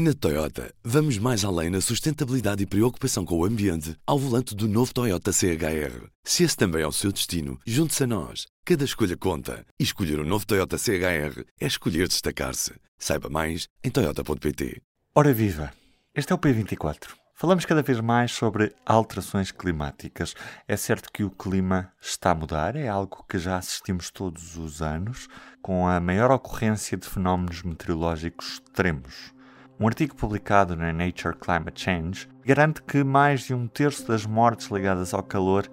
Na Toyota, vamos mais além na sustentabilidade e preocupação com o ambiente ao volante do novo Toyota CHR. Se esse também é o seu destino, junte-se a nós. Cada escolha conta. E escolher o um novo Toyota CHR é escolher destacar-se. Saiba mais em Toyota.pt. Ora viva! Este é o P24. Falamos cada vez mais sobre alterações climáticas. É certo que o clima está a mudar, é algo que já assistimos todos os anos, com a maior ocorrência de fenómenos meteorológicos extremos. Um artigo publicado na Nature Climate Change garante que mais de um terço das mortes ligadas ao calor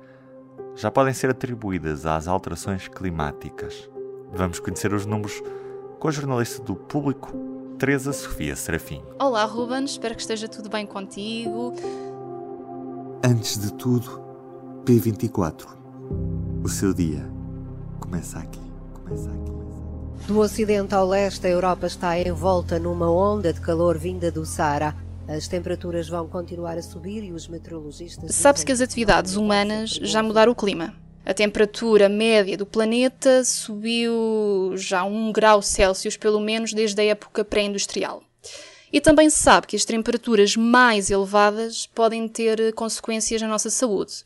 já podem ser atribuídas às alterações climáticas. Vamos conhecer os números com a jornalista do Público, Teresa Sofia Serafim. Olá, Ruben, espero que esteja tudo bem contigo. Antes de tudo, P24. O seu dia começa aqui. Começa aqui. Do ocidente ao leste, a Europa está envolta numa onda de calor vinda do Saara. As temperaturas vão continuar a subir e os meteorologistas. Sabe-se que as atividades humanas já mudaram o clima. A temperatura média do planeta subiu já um grau Celsius, pelo menos desde a época pré-industrial. E também se sabe que as temperaturas mais elevadas podem ter consequências na nossa saúde.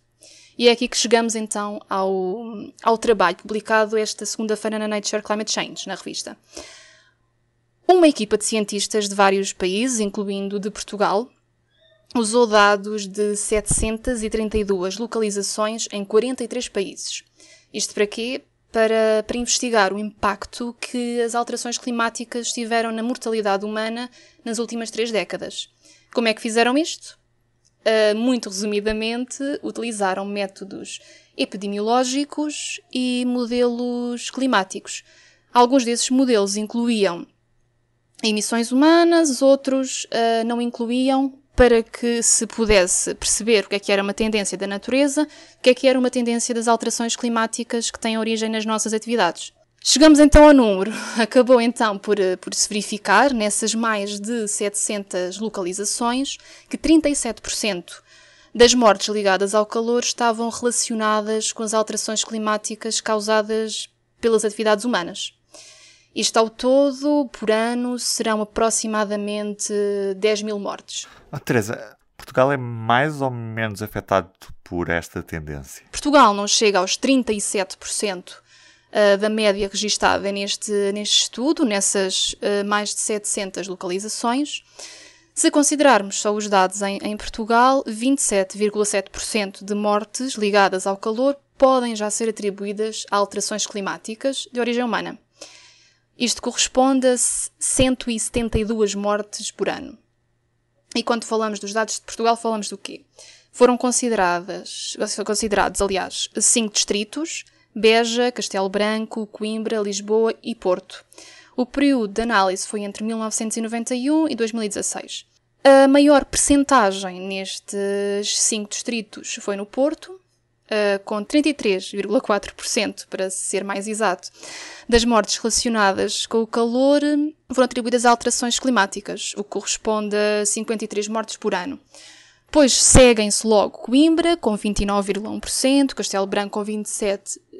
E é aqui que chegamos então ao, ao trabalho publicado esta segunda-feira na Nature Climate Change, na revista. Uma equipa de cientistas de vários países, incluindo de Portugal, usou dados de 732 localizações em 43 países. Isto para quê? Para, para investigar o impacto que as alterações climáticas tiveram na mortalidade humana nas últimas três décadas. Como é que fizeram isto? Uh, muito resumidamente, utilizaram métodos epidemiológicos e modelos climáticos. Alguns desses modelos incluíam emissões humanas, outros uh, não incluíam, para que se pudesse perceber o que é que era uma tendência da natureza, o que é que era uma tendência das alterações climáticas que têm origem nas nossas atividades. Chegamos então ao número. Acabou então por, eh, por se verificar, nessas mais de 700 localizações, que 37% das mortes ligadas ao calor estavam relacionadas com as alterações climáticas causadas pelas atividades humanas. Isto ao todo, por ano, serão aproximadamente 10 mil mortes. Oh, Teresa, Portugal é mais ou menos afetado por esta tendência? Portugal não chega aos 37% uh, da média registada neste, neste estudo, nessas uh, mais de 700 localizações. Se considerarmos só os dados em, em Portugal, 27,7% de mortes ligadas ao calor podem já ser atribuídas a alterações climáticas de origem humana. Isto corresponde a 172 mortes por ano. E quando falamos dos dados de Portugal, falamos do quê? Foram consideradas, considerados, aliás, cinco distritos, Beja, Castelo Branco, Coimbra, Lisboa e Porto. O período de análise foi entre 1991 e 2016. A maior percentagem nestes cinco distritos foi no Porto, uh, com 33,4%, para ser mais exato, das mortes relacionadas com o calor foram atribuídas a alterações climáticas, o que corresponde a 53 mortes por ano. Depois seguem-se logo Coimbra, com 29,1%, Castelo Branco com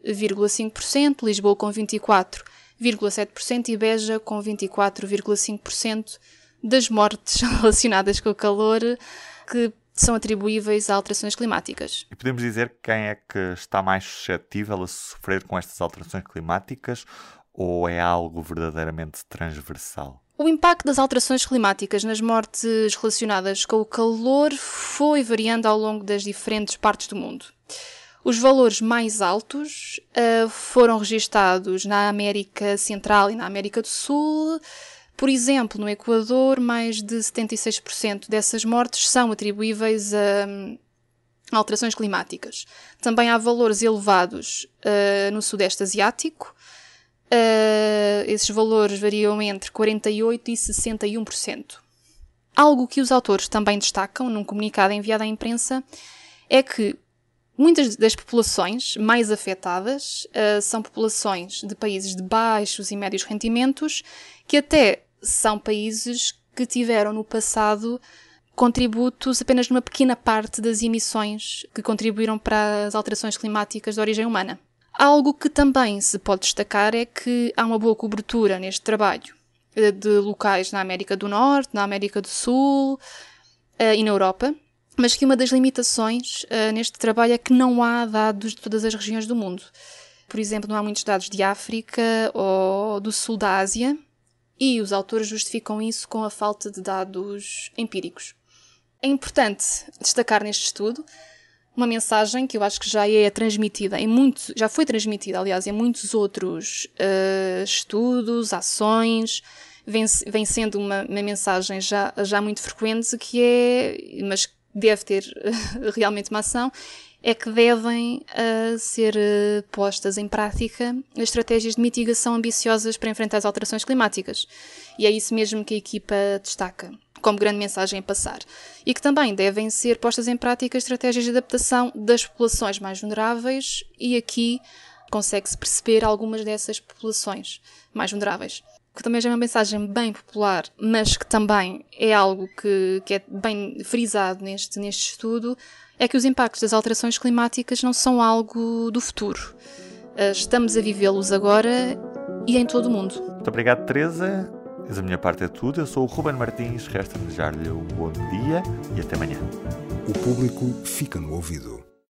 27,5%, Lisboa com 24,7% e Beja com 24,5% das mortes relacionadas com o calor que são atribuíveis a alterações climáticas. E podemos dizer quem é que está mais suscetível a sofrer com estas alterações climáticas ou é algo verdadeiramente transversal? O impacto das alterações climáticas nas mortes relacionadas com o calor foi variando ao longo das diferentes partes do mundo. Os valores mais altos uh, foram registados na América Central e na América do Sul, por exemplo, no Equador, mais de 76% dessas mortes são atribuíveis a hum, alterações climáticas. Também há valores elevados uh, no Sudeste Asiático. Uh, esses valores variam entre 48% e 61%. Algo que os autores também destacam num comunicado enviado à imprensa é que muitas das populações mais afetadas uh, são populações de países de baixos e médios rendimentos que até são países que tiveram no passado contributos apenas numa pequena parte das emissões que contribuíram para as alterações climáticas de origem humana. Algo que também se pode destacar é que há uma boa cobertura neste trabalho. de locais na América do Norte, na América do Sul uh, e na Europa, mas que uma das limitações uh, neste trabalho é que não há dados de todas as regiões do mundo. Por exemplo, não há muitos dados de África ou do sul da Ásia, e os autores justificam isso com a falta de dados empíricos. É importante destacar neste estudo uma mensagem que eu acho que já é transmitida em muitos, já foi transmitida, aliás, em muitos outros uh, estudos, ações, vem, vem sendo uma, uma, mensagem já, já muito frequente que é, mas deve ter uh, realmente uma ação, é que devem uh, ser uh, postas em prática estratégias de mitigação ambiciosas para enfrentar as alterações climáticas. E é isso mesmo que a equipa destaca como grande mensagem a passar. E que também devem ser postas em prática estratégias de adaptação das populações mais vulneráveis, e aqui consegue-se perceber algumas dessas populações mais vulneráveis. Que também já é uma mensagem bem popular, mas que também é algo que, que é bem frisado neste, neste estudo, é que os impactos das alterações climáticas não são algo do futuro. Eh, estamos a vivê-los agora e em todo o mundo. Muito obrigado, Teresa. Da minha parte é tudo. Eu sou o Ruben Martins. Resta desejar-lhe um bom dia e até amanhã. O público fica no ouvido.